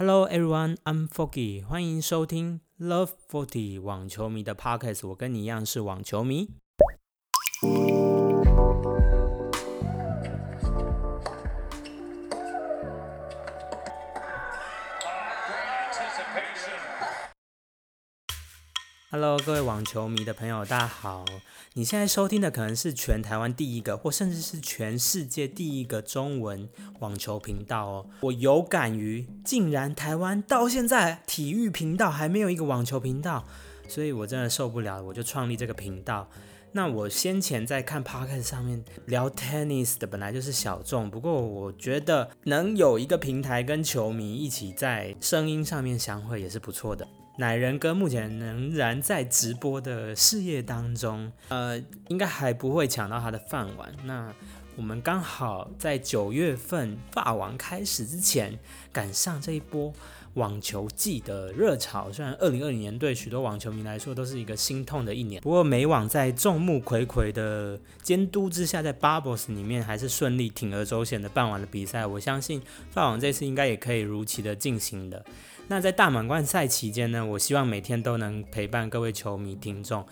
Hello everyone, I'm Foggy，欢迎收听 Love Forty 网球迷的 Podcast。我跟你一样是网球迷。Hello，各位网球迷的朋友，大家好！你现在收听的可能是全台湾第一个，或甚至是全世界第一个中文网球频道哦。我有感于，竟然台湾到现在体育频道还没有一个网球频道，所以我真的受不了，我就创立这个频道。那我先前在看 Podcast 上面聊 Tennis 的，本来就是小众，不过我觉得能有一个平台跟球迷一起在声音上面相会，也是不错的。奶人哥目前仍然在直播的事业当中，呃，应该还不会抢到他的饭碗。那我们刚好在九月份霸王开始之前赶上这一波网球季的热潮。虽然二零二零年对许多网球迷来说都是一个心痛的一年，不过美网在众目睽睽的监督之下，在 Bubbles 里面还是顺利铤而走险的办完了比赛。我相信法网这次应该也可以如期的进行的。那在大满贯赛期间呢，我希望每天都能陪伴各位球迷听众。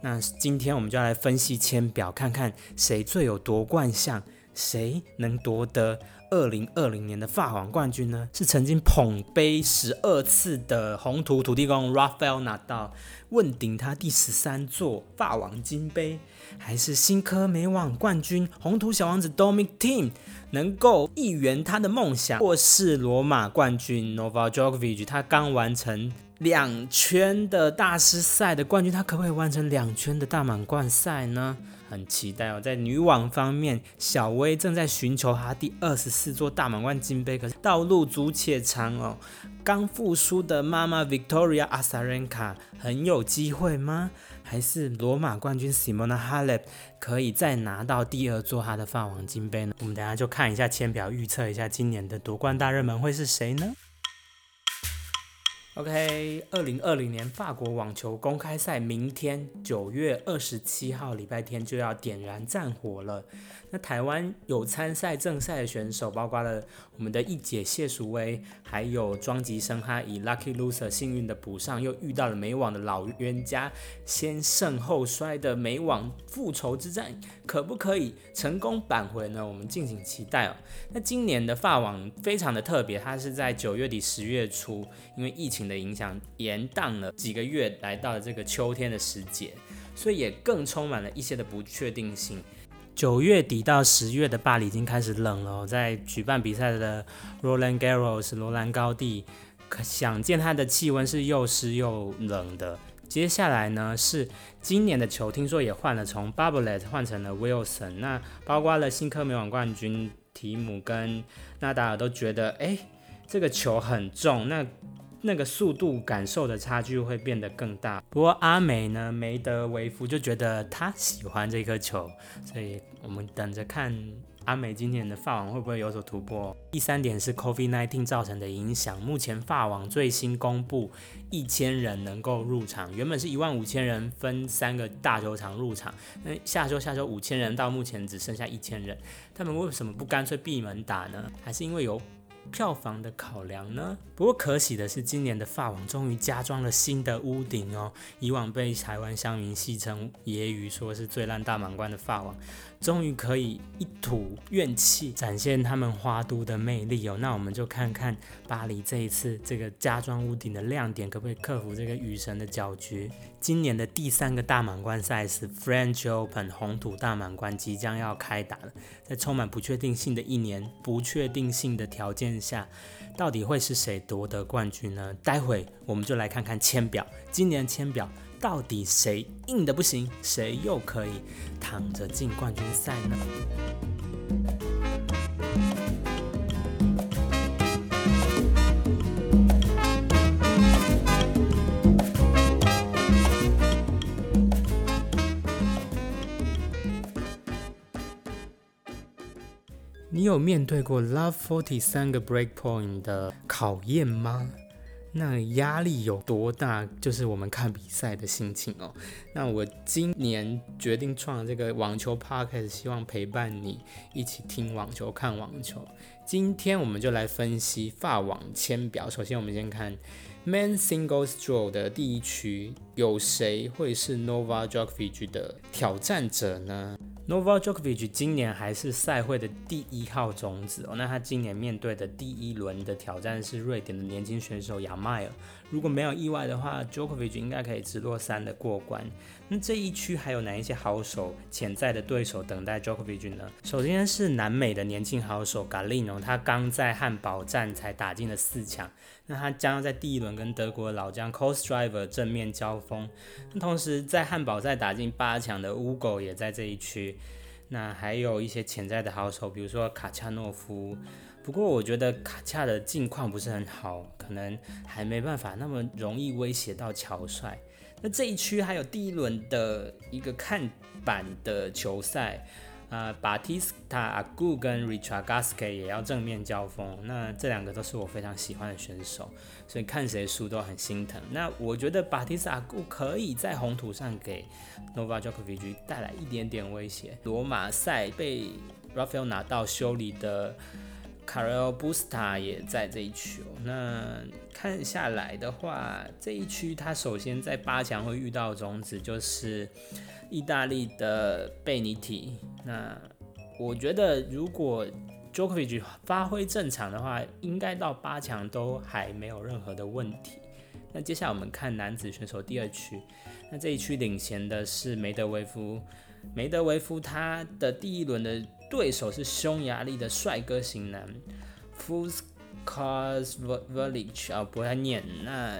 那今天我们就来分析签表，看看谁最有夺冠相，谁能夺得二零二零年的法网冠军呢？是曾经捧杯十二次的红土土地公 Rafael Nadal 问鼎他第十三座法网金杯，还是新科美网冠军红土小王子 Dominic Thiem？能够一圆他的梦想，或是罗马冠军 Novak Djokovic，他刚完成两圈的大师赛的冠军，他可不可以完成两圈的大满贯赛呢？很期待哦。在女网方面，小威正在寻求他第二十四座大满贯金杯，可是道路阻且长哦。刚复苏的妈妈 Victoria Asarenka 很有机会吗？还是罗马冠军 Simona Halep 可以再拿到第二座他的法网金杯呢？我们等下就看一下签表，预测一下今年的夺冠大热门会是谁呢？OK，二零二零年法国网球公开赛明天九月二十七号礼拜天就要点燃战火了。那台湾有参赛正赛的选手，包括了我们的一姐谢淑薇，还有庄吉生，他以 lucky loser 幸运的补上，又遇到了美网的老冤家，先胜后衰的美网复仇之战，可不可以成功扳回呢？我们敬请期待哦。那今年的法网非常的特别，它是在九月底十月初，因为疫情。的影响延宕了几个月，来到了这个秋天的时节，所以也更充满了一些的不确定性。九月底到十月的巴黎已经开始冷了，在举办比赛的 Roland Garros 罗兰高地，可想见它的气温是又湿又冷的。接下来呢是今年的球，听说也换了，从 b u b b l e t 换成了 Wilson，那包括了新科美网冠军提姆跟纳达尔都觉得，哎，这个球很重，那。那个速度感受的差距会变得更大。不过阿美呢，梅德维夫就觉得他喜欢这颗球，所以我们等着看阿美今年的法网会不会有所突破。第三点是 COVID-19 造成的影响。目前法网最新公布一千人能够入场，原本是一万五千人分三个大球场入场，那下周下周五千人，到目前只剩下一千人。他们为什么不干脆闭门打呢？还是因为有？票房的考量呢？不过可喜的是，今年的发网终于加装了新的屋顶哦。以往被台湾乡民戏称揶揄说是最烂大满贯的发网，终于可以一吐怨气，展现他们花都的魅力哦。那我们就看看巴黎这一次这个加装屋顶的亮点，可不可以克服这个雨神的搅局？今年的第三个大满贯赛事 French Open 红土大满贯即将要开打了，在充满不确定性的一年，不确定性的条件下，到底会是谁夺得冠军呢？待会我们就来看看签表，今年签表到底谁硬的不行，谁又可以躺着进冠军赛呢？有面对过 Love Forty 三个 Break Point 的考验吗？那压力有多大？就是我们看比赛的心情哦。那我今年决定创这个网球 Podcast，希望陪伴你一起听网球、看网球。今天我们就来分析法网签表。首先，我们先看 Man Singles Draw 的第一区，有谁会是 Nova Djokovic 的挑战者呢？Novak Djokovic 今年还是赛会的第一号种子哦。那他今年面对的第一轮的挑战是瑞典的年轻选手亚迈尔。如果没有意外的话，Djokovic 应该可以直落三的过关。那这一区还有哪一些好手潜在的对手等待 Djokovic 呢？首先是南美的年轻好手 Galino，他刚在汉堡站才打进了四强。那他将要在第一轮跟德国老将 c o s t Driver 正面交同时在汉堡赛打进八强的乌狗也在这一区。那还有一些潜在的好手，比如说卡恰诺夫。不过我觉得卡恰的近况不是很好，可能还没办法那么容易威胁到乔帅。那这一区还有第一轮的一个看板的球赛。啊，巴蒂斯塔阿古跟 Richard Gasquet 也要正面交锋，那这两个都是我非常喜欢的选手，所以看谁输都很心疼。那我觉得巴蒂斯塔阿古可以在红土上给 n o v a j o k o v i c 带来一点点威胁。罗马赛被 Rafael 拿到修理的 Carl Busta 也在这一区哦。那看下来的话，这一区他首先在八强会遇到种子就是。意大利的贝尼提，那我觉得如果 Djokovic 发挥正常的话，应该到八强都还没有任何的问题。那接下来我们看男子选手第二区，那这一区领衔的是梅德韦夫，梅德韦夫他的第一轮的对手是匈牙利的帅哥型男 f u s k a s v e l i c h 啊，不太念那。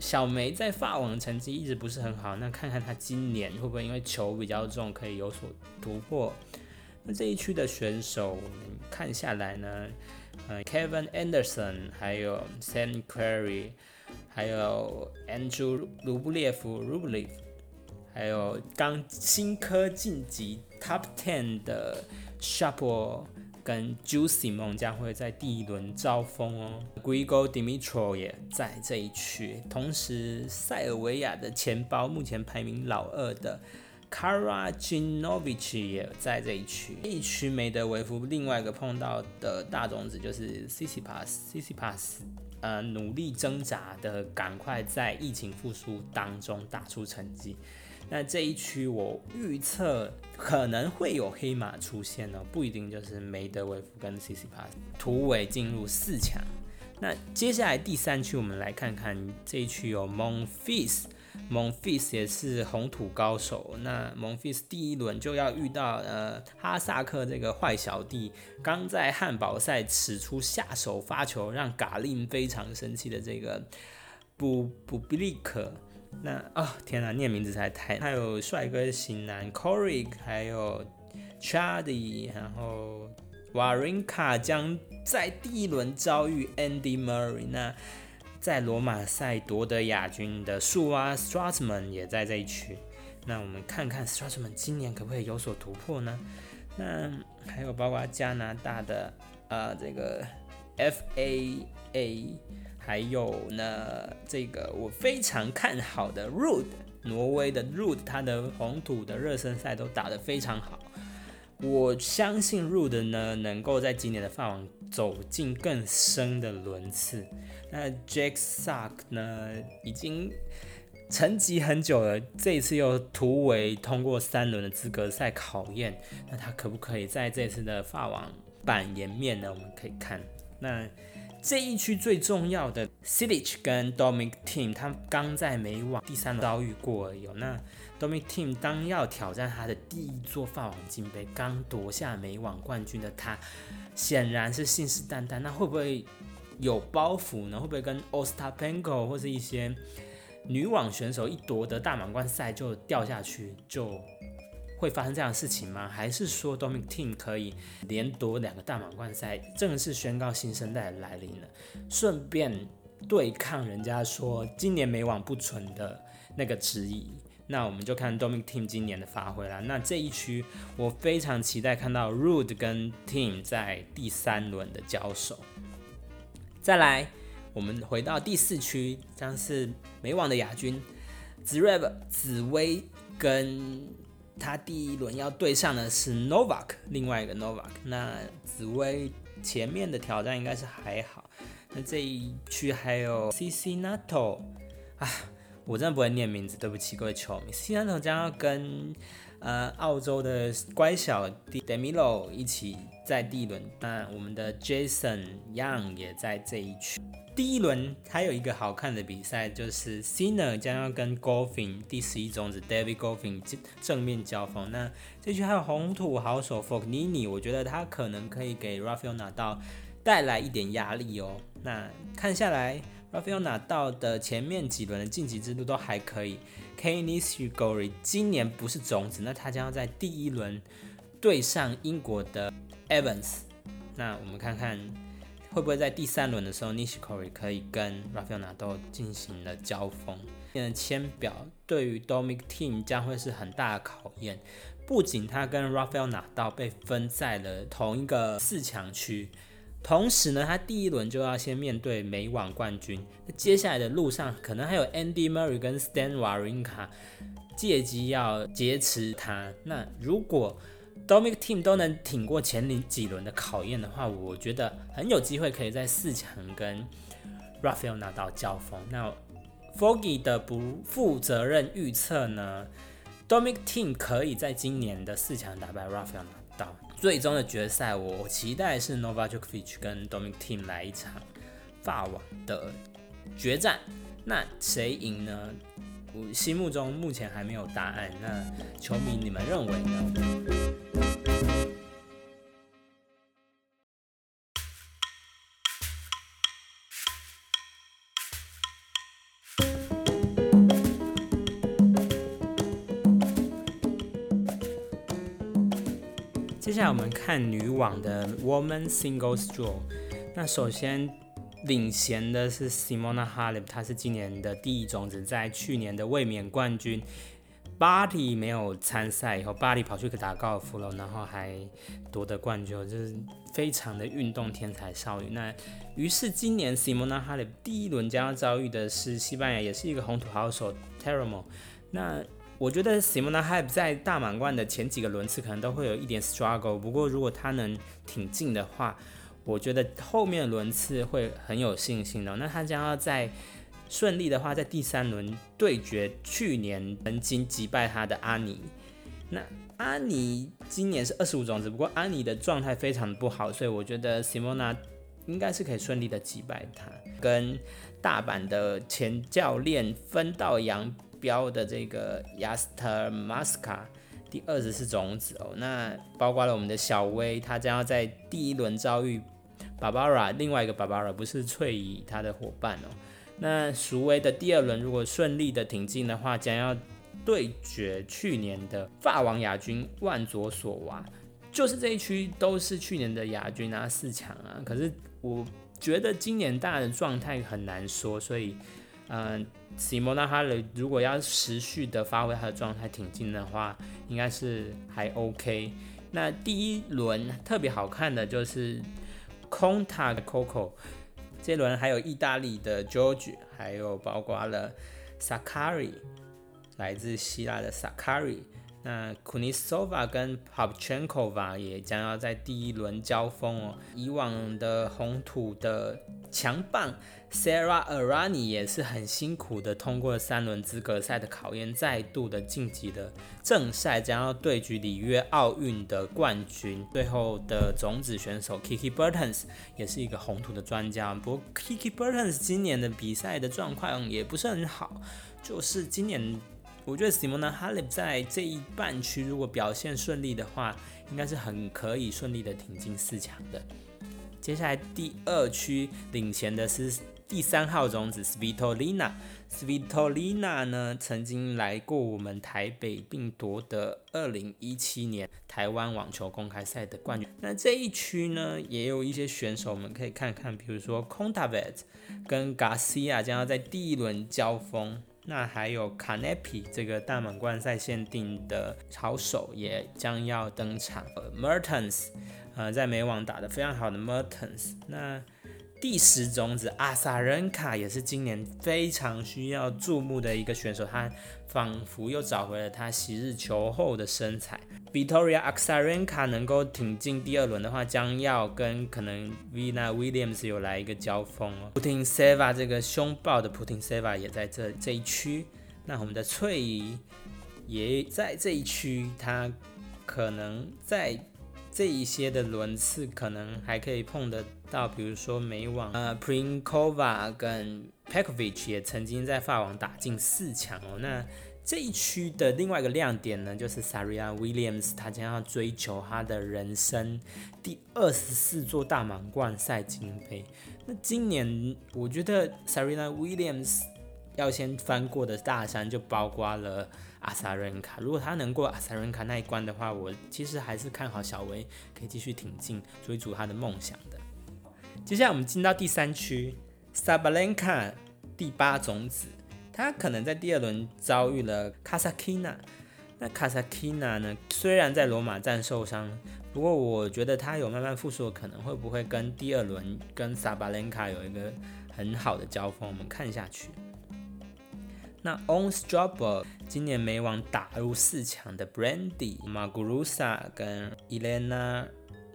小梅在法网的成绩一直不是很好，那看看她今年会不会因为球比较重可以有所突破？那这一区的选手看下来呢，呃，Kevin Anderson，还有 Sam Querrey，还有 Andrew 卢布列夫 Rublev，还有刚新科晋级 Top Ten 的 Sharpo。跟 Juicy 梦将会在第一轮招风哦，Grigor d i m i t r o 也在这一区，同时塞尔维亚的钱包目前排名老二的 Karajinovic 也在这一区。这一区梅德维夫另外一个碰到的大种子就是 Tsitsipas，Tsitsipas 呃努力挣扎的赶快在疫情复苏当中打出成绩。那这一区我预测可能会有黑马出现哦，不一定就是梅德韦夫跟 C C Pass 突围进入四强。那接下来第三区我们来看看这一区有 Monfils，Monfils 也是红土高手。那 Monfils 第一轮就要遇到呃哈萨克这个坏小弟，刚在汉堡赛使出下手发球让嘎令非常生气的这个布布比利克。那啊，天哪，念名字才太……还有帅哥型男 Corey，还有 Chardy，然后 Warinka 将在第一轮遭遇 Andy Murray。那在罗马赛夺得亚军的树蛙 Strassman 也在这一区。那我们看看 Strassman 今年可不可以有所突破呢？那还有包括加拿大的呃这个 F.A a。还有呢，这个我非常看好的 Rude，挪威的 Rude，他的红土的热身赛都打得非常好。我相信 Rude 呢，能够在今年的法网走进更深的轮次。那 Jack Sock 呢，已经沉寂很久了，这一次又突围通过三轮的资格赛考验，那他可不可以在这次的法网板颜面呢？我们可以看那。这一区最重要的 s i l i c h 跟 Dominic Team，他们刚在美网第三遭遇过而已。那 Dominic Team 当要挑战他的第一座法网金杯，刚夺下美网冠军的他，显然是信誓旦旦。那会不会有包袱呢？会不会跟 Ostapenko 或是一些女网选手一夺得大满贯赛就掉下去？就会发生这样的事情吗？还是说 Dominic Team 可以连夺两个大满贯赛，正式宣告新生代来临了？顺便对抗人家说今年美网不存的那个质疑。那我们就看 Dominic Team 今年的发挥了。那这一区我非常期待看到 Rude 跟 Team 在第三轮的交手。再来，我们回到第四区，将是美网的亚军 Zverev 紫薇跟。他第一轮要对上的是 Novak，另外一个 Novak。那紫薇前面的挑战应该是还好。那这一区还有 C C Nato 啊，我真的不会念名字，对不起各位球迷。C Nato 将要跟呃澳洲的乖小弟 Demilo 一起在第一轮，那我们的 Jason Young 也在这一区。第一轮还有一个好看的比赛，就是 Sinner 将要跟 Golfing 第十一种子 David Golfing 正面交锋。那这局还有红土好手 Fognini，我觉得他可能可以给 Rafael 拿到带来一点压力哦。那看下来，Rafael 拿到的前面几轮的晋级之路都还可以。Kanis Ugori 今年不是种子，那他将要在第一轮对上英国的 Evans。那我们看看。会不会在第三轮的时候，Nishikori 可以跟 Rafael Nadal 进行了交锋？现在签表对于 Dominic Team 将会是很大的考验。不仅他跟 Rafael Nadal 被分在了同一个四强区，同时呢，他第一轮就要先面对美网冠军。那接下来的路上，可能还有 Andy Murray 跟 Stan Wawrinka 借机要劫持他。那如果 Dominic Team 都能挺过前几轮的考验的话，我觉得很有机会可以在四强跟 Rafael 拿到交锋。那 Foggy 的不负责任预测呢？Dominic Team 可以在今年的四强打败 Rafael 最终的决赛，我期待是 Novak Djokovic 跟 Dominic Team 来一场法网的决战。那谁赢呢？我心目中目前还没有答案。那球迷你们认为呢？接下来我们看女网的 Woman Singles Draw。那首先领衔的是 Simona Halep，她是今年的第一种子，在去年的卫冕冠军。巴蒂没有参赛以后，巴蒂跑去打高尔夫了，然后还夺得冠军，就是非常的运动天才少女。那于是今年 Simona Halep 第一轮将要遭遇的是西班牙，也是一个红土好手 t e r a m o 那我觉得 Simona Halep 在大满贯的前几个轮次可能都会有一点 struggle，不过如果他能挺进的话，我觉得后面轮次会很有信心的。那他将要在顺利的话，在第三轮对决去年曾经击败他的阿尼。那阿尼今年是二十五种子，不过阿尼的状态非常不好，所以我觉得 Simona 应该是可以顺利的击败他。跟大阪的前教练分道扬。标的这个 Yaster Maska 第二十四种子哦，那包括了我们的小威，他将要在第一轮遭遇 Barbara，另外一个 Barbara 不是翠姨他的伙伴哦。那熟威的第二轮如果顺利的挺进的话，将要对决去年的法王亚军万佐索娃，就是这一区都是去年的亚军啊四强啊。可是我觉得今年大家的状态很难说，所以。嗯西蒙纳哈雷如果要持续的发挥他的状态挺进的话，应该是还 OK。那第一轮特别好看的就是 Conta Coco，这轮还有意大利的 George，还有包括了 Sakari，来自希腊的 Sakari。那 Kunisova 跟 Popchenkova 也将要在第一轮交锋哦。以往的红土的强棒 Sarah Arani 也是很辛苦的通过三轮资格赛的考验，再度的晋级的正赛，将要对局里约奥运的冠军。最后的种子选手 Kiki Burtons 也是一个红土的专家，不过 Kiki Burtons 今年的比赛的状况也不是很好，就是今年。我觉得 Simona Halep 在这一半区如果表现顺利的话，应该是很可以顺利的挺进四强的。接下来第二区领衔的是第三号种子 Svitolina。Svitolina 呢曾经来过我们台北，并夺得二零一七年台湾网球公开赛的冠军。那这一区呢也有一些选手，我们可以看看，比如说 Contavet 跟 Garcia 将要在第一轮交锋。那还有 Canepi 这个大满贯赛限定的潮手也将要登场。Mertens，呃，在美网打得非常好的 Mertens。那第十种子阿萨仁卡也是今年非常需要注目的一个选手，他仿佛又找回了他昔日球后的身材。Victoria a s a r e n k a 能够挺进第二轮的话，将要跟可能 Vina Williams 有来一个交锋哦。普廷 Seva 这个凶暴的普廷 Seva 也在这这一区，那我们的翠怡也在这一区，他可能在。这一些的轮次可能还可以碰得到，比如说美网，呃，Prinkova 跟 p e k o v i c h 也曾经在法网打进四强哦。那这一区的另外一个亮点呢，就是 Serena Williams，她将要追求她的人生第二十四座大满贯赛金杯。那今年我觉得 Serena Williams 要先翻过的大山就包括了。阿萨伦卡，如果他能过阿萨伦卡那一关的话，我其实还是看好小维可以继续挺进追逐他的梦想的。接下来我们进到第三区，萨巴兰卡第八种子，他可能在第二轮遭遇了卡萨基娜。那卡萨基娜呢，虽然在罗马站受伤，不过我觉得他有慢慢复苏的可能，会不会跟第二轮跟萨巴兰卡有一个很好的交锋？我们看下去。那 On Strabo 今年美网打入四强的 Brandy、Magurusa 跟 Elena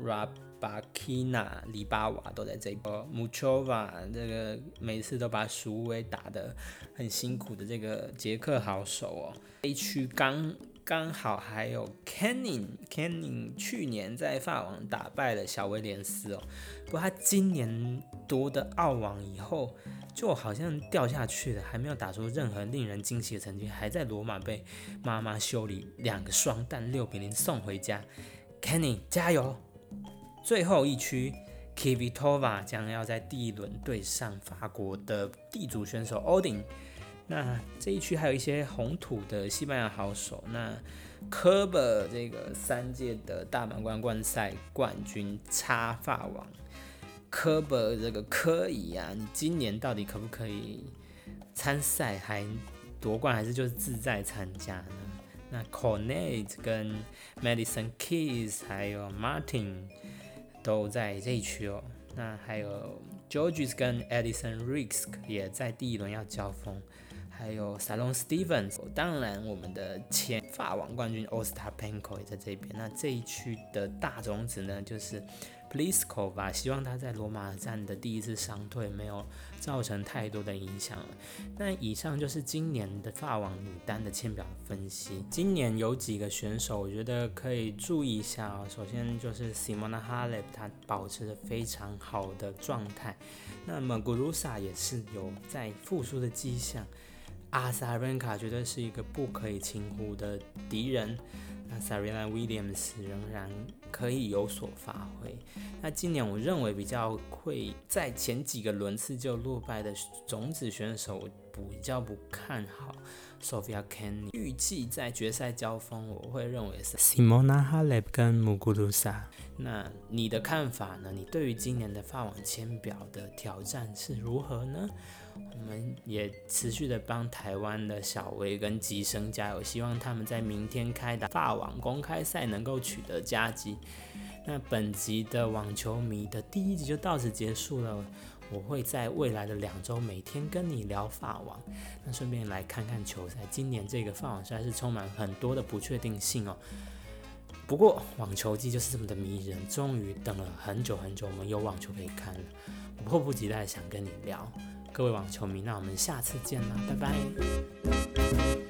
Rab Rabakina、里巴瓦都在这一波。Muchova 这个每次都把鼠尾打得很辛苦的这个捷克好手哦。A 区刚刚好还有 Canning，Canning 去年在法网打败了小威廉斯哦，不过他今年夺得澳网以后。就好像掉下去了，还没有打出任何令人惊喜的成绩，还在罗马被妈妈修理两个双弹六比零送回家。Kenny 加油！最后一区，Kvitova 将要在第一轮对上法国的地主选手 Odin。那这一区还有一些红土的西班牙好手，那 Kerber 这个三届的大满贯冠赛冠军插发王。科伯这个科仪啊，你今年到底可不可以参赛还夺冠，还是就是自在参加呢？那 Cornet 跟 Madison Keys 还有 Martin 都在这一区哦。那还有 Georges 跟 Edison Risk 也在第一轮要交锋，还有 Salon Stevens。当然，我们的前法网冠军 Ostapenko 也在这边。那这一区的大种子呢，就是。Pliskova 吧，希望他在罗马站的第一次伤退没有造成太多的影响。那以上就是今年的法网女单的签表分析。今年有几个选手，我觉得可以注意一下哦。首先就是 Simona Halep，她保持着非常好的状态。那么 Gurusa 也是有在复苏的迹象。阿萨伦卡绝对是一个不可以轻忽的敌人。那 Serena Williams 仍然可以有所发挥。那今年我认为比较会在前几个轮次就落败的种子选手，我比较不看好 Sofia Kenny。预计在决赛交锋，我会认为是 Simona Halep 跟 Muguruza。那你的看法呢？你对于今年的法网签表的挑战是如何呢？我们也持续的帮台湾的小威跟吉生加油，希望他们在明天开打法网公开赛能够取得佳绩。那本集的网球迷的第一集就到此结束了。我会在未来的两周每天跟你聊法网，那顺便来看看球赛。今年这个法网赛是充满很多的不确定性哦。不过网球季就是这么的迷人，终于等了很久很久，我们有网球可以看了，我迫不及待想跟你聊。各位网球迷，那我们下次见啦，拜拜。